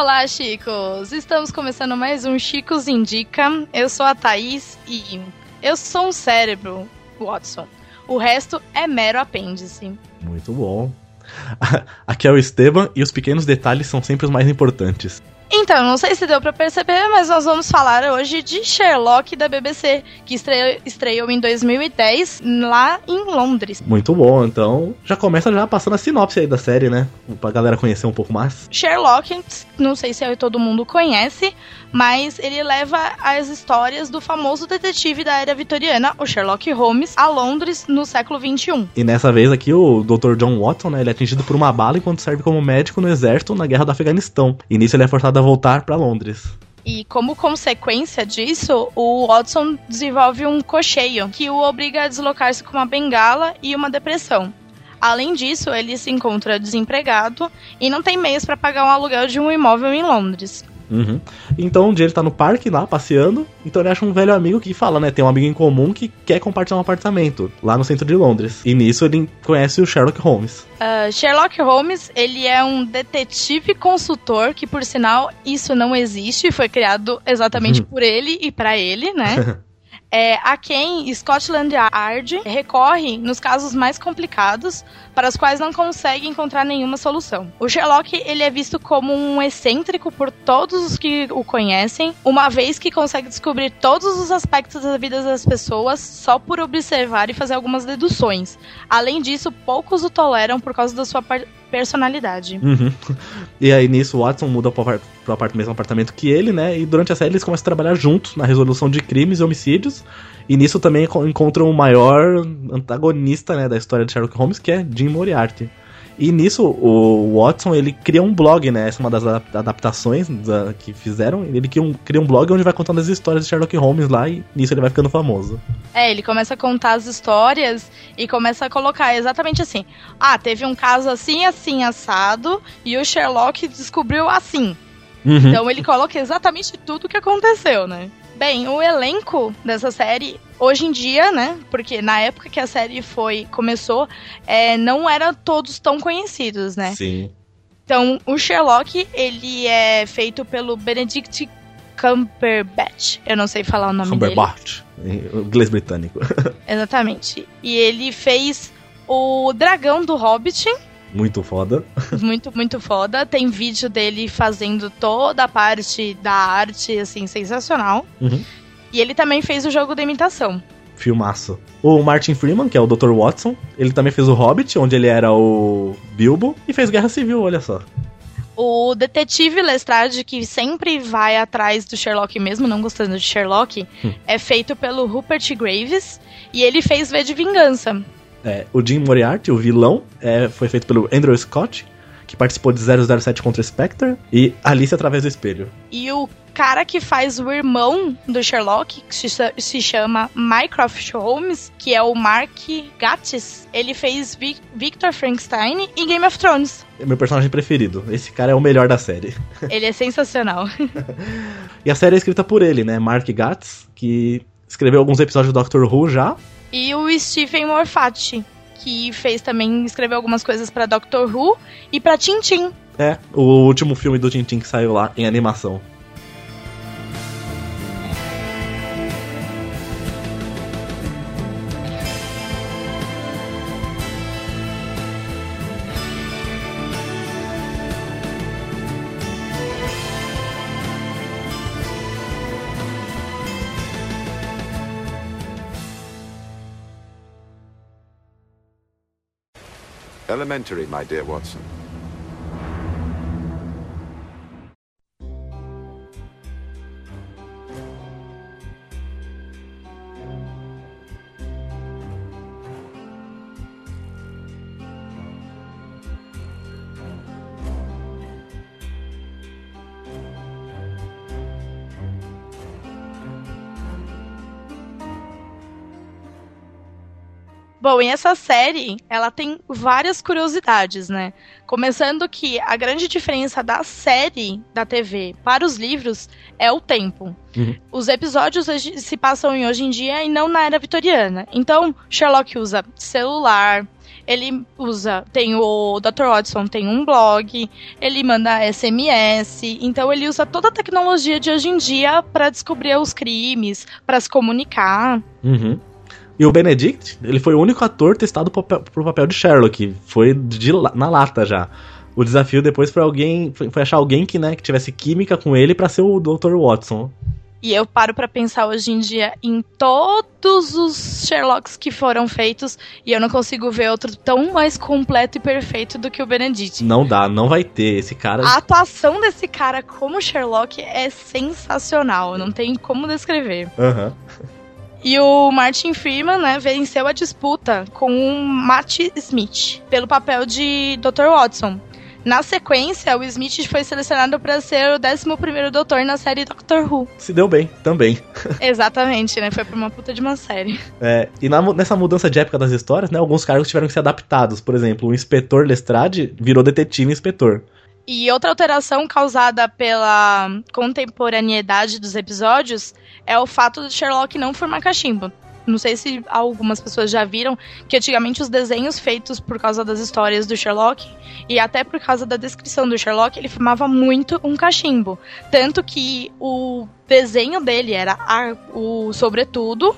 Olá, Chicos! Estamos começando mais um Chicos Indica. Eu sou a Thaís e eu sou um cérebro, Watson. O resto é mero apêndice. Muito bom. Aqui é o Esteban e os pequenos detalhes são sempre os mais importantes. Então, não sei se deu para perceber, mas nós vamos falar hoje de Sherlock da BBC, que estreou, estreou em 2010 lá em Londres. Muito bom, então já começa já passando a sinopse aí da série, né? Pra galera conhecer um pouco mais. Sherlock, não sei se todo mundo conhece, mas ele leva as histórias do famoso detetive da era vitoriana, o Sherlock Holmes, a Londres no século 21. E nessa vez aqui o Dr. John Watson, né, ele é atingido por uma bala enquanto serve como médico no exército na guerra do Afeganistão. E nisso ele é forçado a voltar para Londres. E como consequência disso, o Watson desenvolve um cocheio que o obriga a deslocar-se com uma bengala e uma depressão. Além disso, ele se encontra desempregado e não tem meios para pagar um aluguel de um imóvel em Londres. Uhum. Então um dia ele tá no parque lá, passeando, então ele acha um velho amigo que fala, né? Tem um amigo em comum que quer compartilhar um apartamento lá no centro de Londres. E nisso ele conhece o Sherlock Holmes. Uh, Sherlock Holmes, ele é um detetive consultor, que por sinal isso não existe, foi criado exatamente uhum. por ele e para ele, né? é, a quem Scotland Yard recorre nos casos mais complicados, para os quais não consegue encontrar nenhuma solução. O Sherlock ele é visto como um excêntrico por todos os que o conhecem, uma vez que consegue descobrir todos os aspectos da vida das pessoas só por observar e fazer algumas deduções. Além disso, poucos o toleram por causa da sua personalidade. Uhum. E aí nisso o Watson muda pro, pro mesmo apartamento que ele, né? E durante a série eles começam a trabalhar juntos na resolução de crimes e homicídios. E nisso também encontram o maior antagonista né, da história de Sherlock Holmes, que é Jim Moriarty. E nisso, o Watson, ele cria um blog, né? Essa é uma das adaptações da, que fizeram. Ele cria um, cria um blog onde vai contando as histórias de Sherlock Holmes lá e nisso ele vai ficando famoso. É, ele começa a contar as histórias e começa a colocar exatamente assim. Ah, teve um caso assim, assim, assado, e o Sherlock descobriu assim. Uhum. Então ele coloca exatamente tudo o que aconteceu, né? Bem, o elenco dessa série, hoje em dia, né? Porque na época que a série foi começou, é, não eram todos tão conhecidos, né? Sim. Então, o Sherlock, ele é feito pelo Benedict Cumberbatch. Eu não sei falar o nome Cumberbatch, dele. Cumberbatch, inglês britânico. Exatamente. E ele fez o dragão do Hobbit, muito foda. Muito, muito foda. Tem vídeo dele fazendo toda a parte da arte, assim, sensacional. Uhum. E ele também fez o jogo da imitação. Filmaço. O Martin Freeman, que é o Dr. Watson, ele também fez o Hobbit, onde ele era o Bilbo, e fez Guerra Civil, olha só. O detetive Lestrade, que sempre vai atrás do Sherlock mesmo, não gostando de Sherlock, hum. é feito pelo Rupert Graves, e ele fez V de Vingança, é, o Jim Moriarty, o vilão, é, foi feito pelo Andrew Scott, que participou de 007 contra Spectre, e Alice através do espelho. E o cara que faz o irmão do Sherlock, que se, chama Mycroft Holmes, que é o Mark Gatiss, ele fez Victor Frankenstein em Game of Thrones. É meu personagem preferido. Esse cara é o melhor da série. Ele é sensacional. e a série é escrita por ele, né? Mark Gatiss, que escreveu alguns episódios do Doctor Who já, e o Stephen Morfatti, que fez também, escreveu algumas coisas para Doctor Who e para Tintin. É, o último filme do Tintin que saiu lá em animação. Elementary, my dear Watson. Bom, e essa série, ela tem várias curiosidades, né? Começando que a grande diferença da série da TV para os livros é o tempo. Uhum. Os episódios se passam em hoje em dia e não na era vitoriana. Então, Sherlock usa celular, ele usa, tem o Dr. Watson tem um blog, ele manda SMS, então ele usa toda a tecnologia de hoje em dia para descobrir os crimes, para se comunicar. Uhum. E o Benedict, ele foi o único ator testado pro papel, pro papel de Sherlock. Foi de, na lata já. O desafio depois foi alguém. Foi, achar alguém que, né, que tivesse química com ele pra ser o Dr. Watson. E eu paro pra pensar hoje em dia em todos os Sherlocks que foram feitos e eu não consigo ver outro tão mais completo e perfeito do que o Benedict. Não dá, não vai ter. Esse cara. A atuação desse cara como Sherlock é sensacional, não tem como descrever. Aham. E o Martin Freeman, né, venceu a disputa com o Matt Smith pelo papel de Dr. Watson. Na sequência, o Smith foi selecionado para ser o 11º doutor na série Doctor Who. Se deu bem, também. Exatamente, né? Foi pra uma puta de uma série. É, e na nessa mudança de época das histórias, né, alguns cargos tiveram que ser adaptados. Por exemplo, o inspetor Lestrade virou detetive inspetor. E outra alteração causada pela contemporaneidade dos episódios é o fato de Sherlock não formar cachimbo. Não sei se algumas pessoas já viram que antigamente os desenhos feitos por causa das histórias do Sherlock e até por causa da descrição do Sherlock, ele formava muito um cachimbo. Tanto que o desenho dele era a- o sobretudo,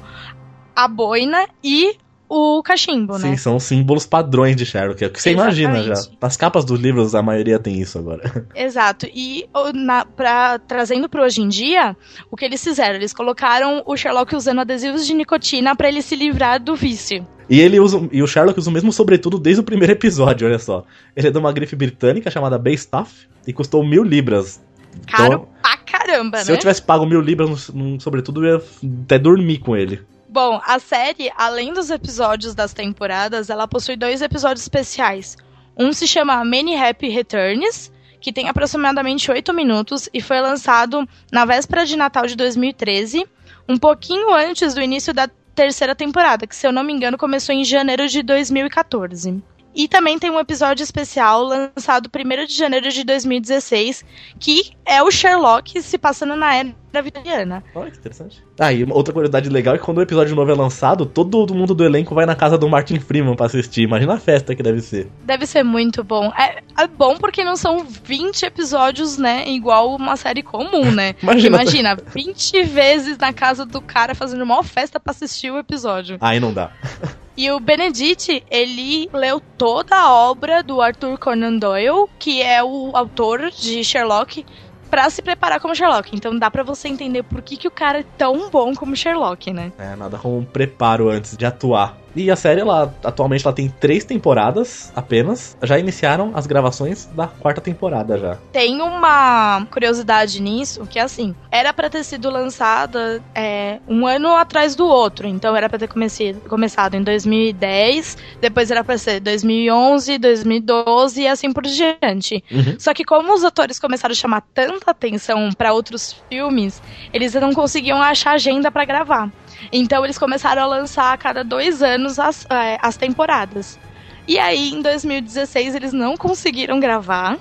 a boina e o cachimbo, Sim, né? são símbolos padrões de Sherlock. É o que você imagina já. Exatamente. Nas capas dos livros, a maioria tem isso agora. Exato. E na, pra, trazendo para hoje em dia, o que eles fizeram? Eles colocaram o Sherlock usando adesivos de nicotina para ele se livrar do vício. E ele usa. E o Sherlock usa o mesmo sobretudo desde o primeiro episódio, olha só. Ele é de uma grife britânica chamada Baystaff e custou mil libras. Caro pra caramba, Se né? eu tivesse pago mil libras num sobretudo, eu ia até dormir com ele. Bom, a série, além dos episódios das temporadas, ela possui dois episódios especiais. Um se chama Many Happy Returns, que tem aproximadamente oito minutos e foi lançado na véspera de Natal de 2013, um pouquinho antes do início da terceira temporada, que se eu não me engano começou em janeiro de 2014. E também tem um episódio especial lançado 1 de janeiro de 2016, que é o Sherlock se passando na era vitoriana. Olha que interessante. Ah, e outra curiosidade legal é que quando o episódio novo é lançado, todo mundo do elenco vai na casa do Martin Freeman pra assistir. Imagina a festa que deve ser. Deve ser muito bom. É, é bom porque não são 20 episódios, né? Igual uma série comum, né? Imagina. Imagina, 20 vezes na casa do cara fazendo uma festa pra assistir o episódio. Aí não dá. E o Benedict, ele leu toda a obra do Arthur Conan Doyle, que é o autor de Sherlock, pra se preparar como Sherlock. Então dá pra você entender por que, que o cara é tão bom como Sherlock, né? É, nada como um preparo antes de atuar. E a série, ela, atualmente, ela tem três temporadas apenas. Já iniciaram as gravações da quarta temporada já. Tem uma curiosidade nisso, que é assim, era pra ter sido lançada é, um ano atrás do outro, então era pra ter começado em 2010, depois era pra ser 2011, 2012 e assim por diante. Uhum. Só que como os atores começaram a chamar tanta atenção pra outros filmes, eles não conseguiam achar agenda pra gravar. Então eles começaram a lançar a cada dois anos as, é, as temporadas. E aí, em 2016, eles não conseguiram gravar.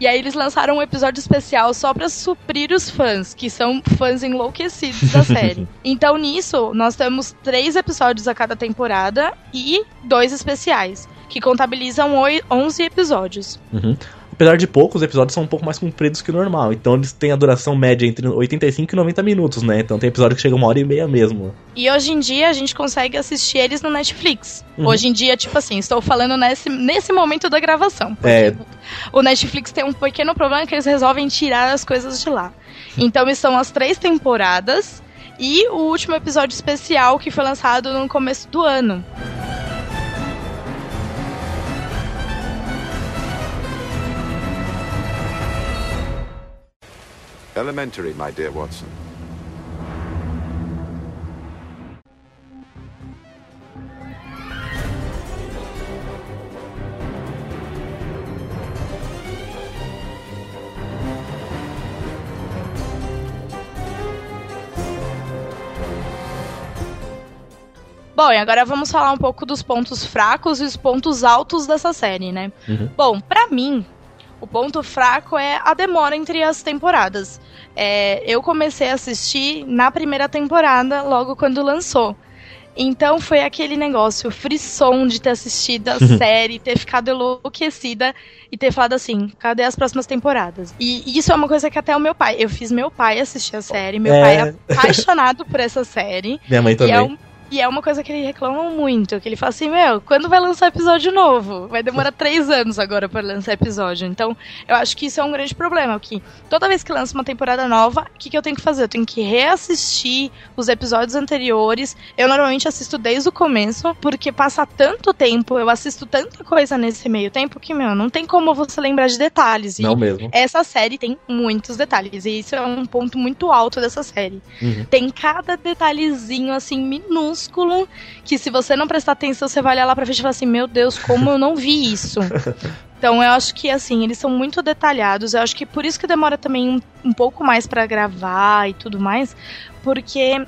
E aí eles lançaram um episódio especial só pra suprir os fãs, que são fãs enlouquecidos da série. Então nisso, nós temos três episódios a cada temporada e dois especiais, que contabilizam oi- 11 episódios. Uhum. Apesar de poucos, os episódios são um pouco mais compridos que o normal. Então eles têm a duração média entre 85 e 90 minutos, né? Então tem episódio que chega uma hora e meia mesmo. E hoje em dia a gente consegue assistir eles no Netflix. Uhum. Hoje em dia, tipo assim, estou falando nesse, nesse momento da gravação. É. O Netflix tem um pequeno problema que eles resolvem tirar as coisas de lá. Então são as três temporadas e o último episódio especial que foi lançado no começo do ano. Elementary, my dear Watson. Bom, e agora vamos falar um pouco dos pontos fracos e os pontos altos dessa série, né? Uhum. Bom, pra mim, o ponto fraco é a demora entre as temporadas. É, eu comecei a assistir na primeira temporada, logo quando lançou. Então foi aquele negócio, frisson de ter assistido a série, ter ficado enlouquecida e ter falado assim, cadê as próximas temporadas? E isso é uma coisa que até o meu pai, eu fiz meu pai assistir a série, meu É. pai é apaixonado por essa série. Minha mãe E também. é, um- e é uma coisa que ele reclama muito, que ele fala assim, meu, quando vai lançar episódio novo? Vai demorar três anos agora pra lançar episódio. Então, eu acho que isso é um grande problema, que toda vez que lança uma temporada nova, o que, que eu tenho que fazer? Eu tenho que reassistir os episódios anteriores. Eu normalmente assisto desde o começo, porque passa tanto tempo, eu assisto tanta coisa nesse meio tempo que, meu, não tem como você lembrar de detalhes. E Não mesmo. essa série tem muitos detalhes, e isso é um ponto muito alto dessa série. Uhum. Tem cada detalhezinho, assim, minúsculo, que se você não prestar atenção, você vai olhar lá pra frente e falar assim, meu Deus, como eu não vi isso. Então eu acho que, assim, eles são muito detalhados, eu acho que por isso que demora também um, um pouco mais pra gravar e tudo mais, porque...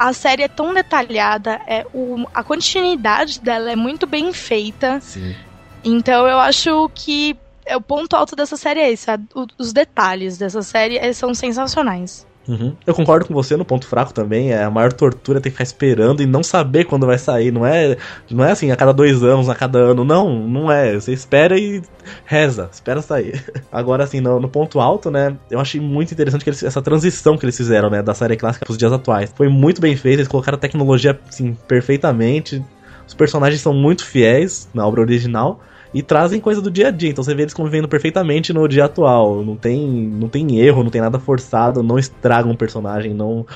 A série é tão detalhada, é, o, a continuidade dela é muito bem feita. Sim. Então eu acho que é, o ponto alto dessa série é esse. a- o- os detalhes dessa série são sensacionais. Uhum. Eu concordo com você no ponto fraco também. É a maior tortura ter que ficar esperando e não saber quando vai sair. Não é, não é assim a cada dois anos, a cada ano. Não, não é. Você espera e reza, espera sair. Agora, assim, no, no ponto alto, né? Eu achei muito interessante que eles- essa transição que eles fizeram, né? Da série clássica pros dias atuais. Foi muito bem feita, eles colocaram a tecnologia, assim, perfeitamente. Os personagens são muito fiéis na obra original. E trazem coisa do dia a dia, então você vê eles convivendo perfeitamente no dia atual. Não tem, não tem erro, não tem nada forçado, não estragam o personagem, não,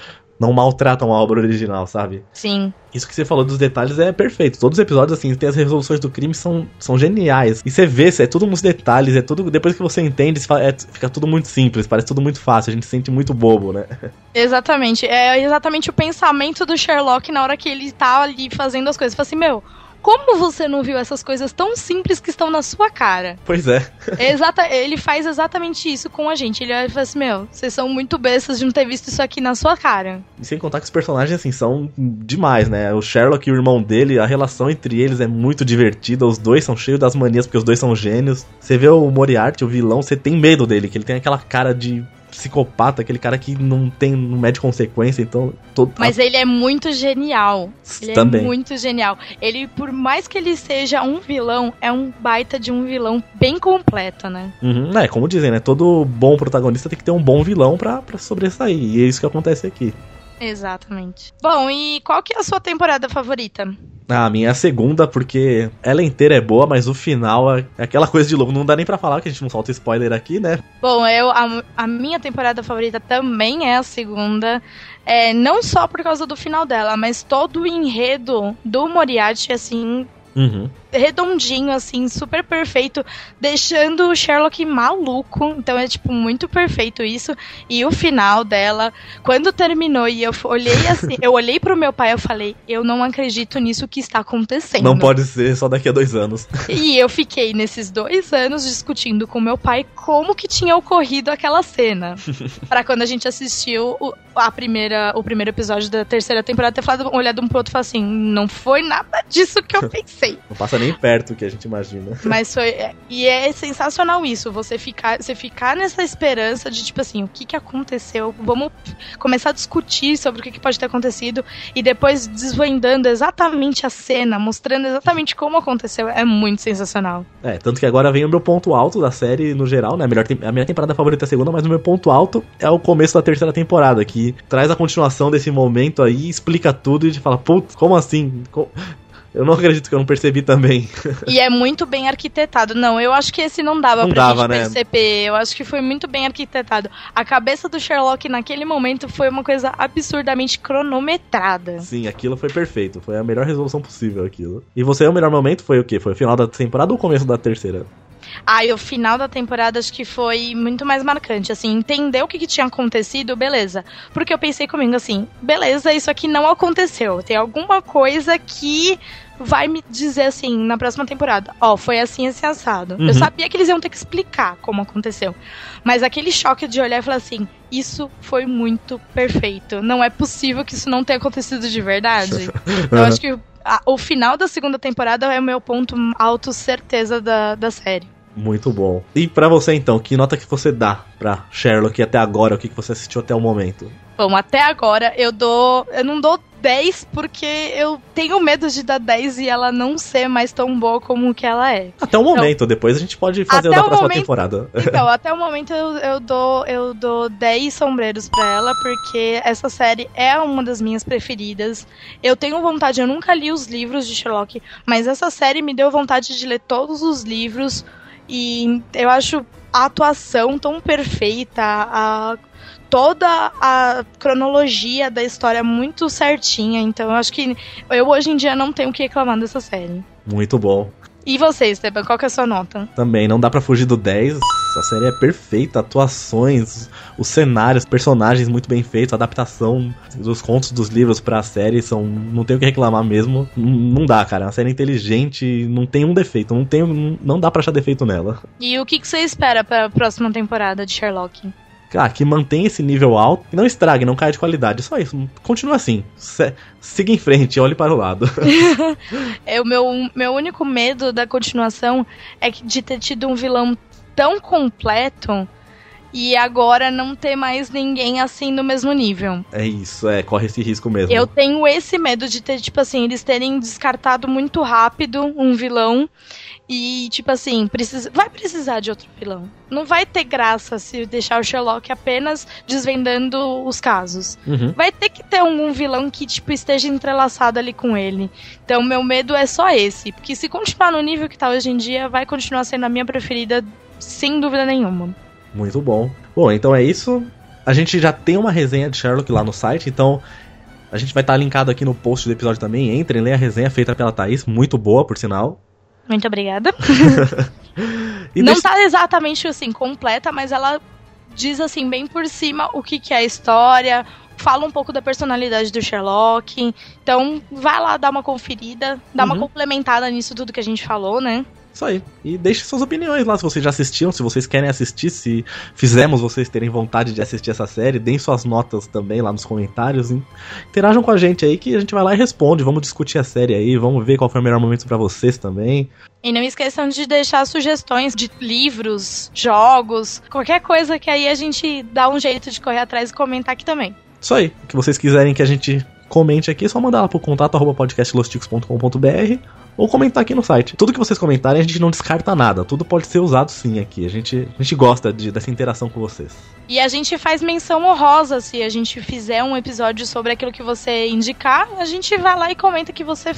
não maltratam a obra original, sabe? Sim. Isso que você falou dos detalhes é perfeito. Todos os episódios, assim, tem as resoluções do crime são, são geniais. E você vê, é tudo uns detalhes, é tudo. Depois que você entende, é- fica tudo muito simples, parece tudo muito fácil, a gente se sente muito bobo, né? Exatamente. É exatamente o pensamento do Sherlock na hora que ele tá ali fazendo as coisas. Fala assim, meu. Como você não viu essas coisas tão simples que estão na sua cara? Pois é. Exata, ele faz exatamente isso com a gente. Ele olha e fala assim: Meu, vocês são muito bestas de não ter visto isso aqui na sua cara. E sem contar que os personagens, assim, são demais, né? O Sherlock e o irmão dele, a relação entre eles é muito divertida. Os dois são cheios das manias, porque os dois são gênios. Você vê o Moriarty, o vilão, você tem medo dele, que ele tem aquela cara de psicopata, aquele cara que não tem, não mede consequência, então... Todo, Mas ele é muito genial. Ele Também. é muito genial. Ele, por mais que ele seja um vilão, é um baita de um vilão bem completo, né? Uhum, é, como dizem, né? Todo bom protagonista tem que ter um bom vilão pra, pra sobressair. E é isso que acontece aqui. Exatamente. Bom, e qual que é a sua temporada favorita? Ah, a minha é a segunda, porque ela inteira é boa, mas o final é é aquela coisa de louco. Não dá nem pra falar, que a gente não solta spoiler aqui, né? Bom, eu, a, a minha temporada favorita também é a segunda. É, não só por causa do final dela, mas todo o enredo do Moriarty, assim, Uhum. redondinho, assim, super perfeito, deixando o Sherlock maluco. Então é, tipo, muito perfeito isso. E o final dela, quando terminou e eu olhei assim, eu olhei pro meu pai e falei, eu não acredito nisso que está acontecendo. Não pode ser só daqui a dois anos. E eu fiquei nesses dois anos discutindo com meu pai como que tinha ocorrido aquela cena. Pra quando a gente assistiu o, a primeira, o primeiro episódio da terceira temporada, ter falado, olhado um pro outro e falar assim: não foi nada disso que eu pensei. Não passa nem perto do que a gente imagina. Mas foi. é- E é sensacional isso, você ficar, você ficar nessa esperança de, tipo assim, o que que aconteceu? Vamos começar a discutir sobre o que, que pode ter acontecido e depois desvendando exatamente a cena, mostrando exatamente como aconteceu. É muito sensacional. É, tanto que agora vem o meu ponto alto da série no geral, né? A, melhor a minha temporada favorita é a segunda, mas o meu ponto alto é o começo da terceira temporada, que traz a continuação desse momento aí, explica tudo e a gente fala, putz, como assim? Eu não acredito que eu não percebi também. E é muito bem arquitetado. Não, eu acho que esse não dava Não pra dava, gente né? perceber. Eu acho que foi muito bem arquitetado. A cabeça do Sherlock naquele momento foi uma coisa absurdamente cronometrada. Sim, aquilo foi perfeito. Foi a melhor resolução possível aquilo. E você, o melhor momento foi o quê? Foi o final da temporada ou o começo da terceira? E o final da temporada acho que foi muito mais marcante, assim, entender o que, que tinha acontecido, beleza. Porque eu pensei comigo assim, beleza, isso aqui não aconteceu. Tem alguma coisa que vai me dizer assim na próxima temporada, ó, foi assim esse assado. Uhum. Eu sabia que eles iam ter que explicar como aconteceu. Mas aquele choque de olhar e falar assim, isso foi muito perfeito. Não é possível que isso não tenha acontecido de verdade. Eu acho que a, o final da segunda temporada é o meu ponto alto certeza da, da série. Muito bom. E para você então, que nota que você dá pra Sherlock até agora, o que você assistiu até o momento? Bom, até agora eu dou. Eu não dou 10 porque eu tenho medo de dar 10 e ela não ser mais tão boa como que ela é. Até o momento, então, depois a gente pode fazer o da próxima momento, temporada. Então, até o momento eu, eu, dou, eu dou 10 sombreiros pra ela, porque essa série é uma das minhas preferidas. Eu tenho vontade, eu nunca li os livros de Sherlock, mas essa série me deu vontade de ler todos os livros. E eu acho a atuação tão perfeita, a toda a cronologia da história muito certinha. Então eu acho que eu hoje em dia não tenho o que reclamar dessa série. Muito bom. E você, Esteban, qual que é a sua nota? Também, não dá para fugir do 10. A série é perfeita, atuações, os cenários, personagens muito bem feitos, a adaptação dos contos dos livros para a série são, não tenho o que reclamar mesmo. Não dá, cara, é uma série inteligente, não tem um defeito, não tem, não dá para achar defeito nela. E o que, que você espera para a próxima temporada de Sherlock? Ah, que mantém esse nível alto e não estrague, não caia de qualidade. Só isso. Continua assim. Se, siga em frente, olhe para o lado. é, o meu, meu único medo da continuação é de ter tido um vilão tão completo e agora não ter mais ninguém assim no mesmo nível. É isso, é, corre esse risco mesmo. Eu tenho esse medo de ter, tipo assim, eles terem descartado muito rápido um vilão e, tipo assim, precisa, vai precisar de outro vilão. Não vai ter graça se deixar o Sherlock apenas desvendando os casos. Uhum. Vai ter que ter algum vilão que, tipo, esteja entrelaçado ali com ele. Então, meu medo é só esse. Porque se continuar no nível que tá hoje em dia, vai continuar sendo a minha preferida, sem dúvida nenhuma. Muito bom. Bom, então é isso. A gente já tem uma resenha de Sherlock lá no site, então a gente vai estar tá linkado aqui no post do episódio também. Entrem, leiam a resenha feita pela Thaís, muito boa, por sinal. Muito obrigada. não deixa... tá exatamente assim completa, mas ela diz assim bem por cima o que, que é a história, fala um pouco da personalidade do Sherlock. Então, vai lá dar uma conferida, dar uhum. uma complementada nisso tudo que a gente falou, né? Isso aí. E deixe suas opiniões lá se vocês já assistiram, se vocês querem assistir, se fizemos vocês terem vontade de assistir essa série, deem suas notas também lá nos comentários. Interajam com a gente aí que a gente vai lá e responde. Vamos discutir a série aí, vamos ver qual foi o melhor momento para vocês também. E não esqueçam de deixar sugestões de livros, jogos, qualquer coisa que aí a gente dá um jeito de correr atrás e comentar aqui também. Isso aí. O que vocês quiserem que a gente comente aqui, é só mandar lá pro contato arroba podcastlosticos.com.br ou comentar aqui no site. Tudo que vocês comentarem, a gente não descarta nada. Tudo pode ser usado sim aqui. A gente, a gente gosta de, dessa interação com vocês. E a gente faz menção honrosa se a gente fizer um episódio sobre aquilo que você indicar. A gente vai lá e comenta que você,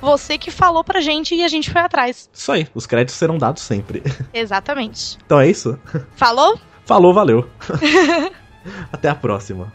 você que falou pra gente e a gente foi atrás. Isso aí. Os créditos serão dados sempre. Exatamente. Então é isso? Falou? Falou, valeu. Até a próxima.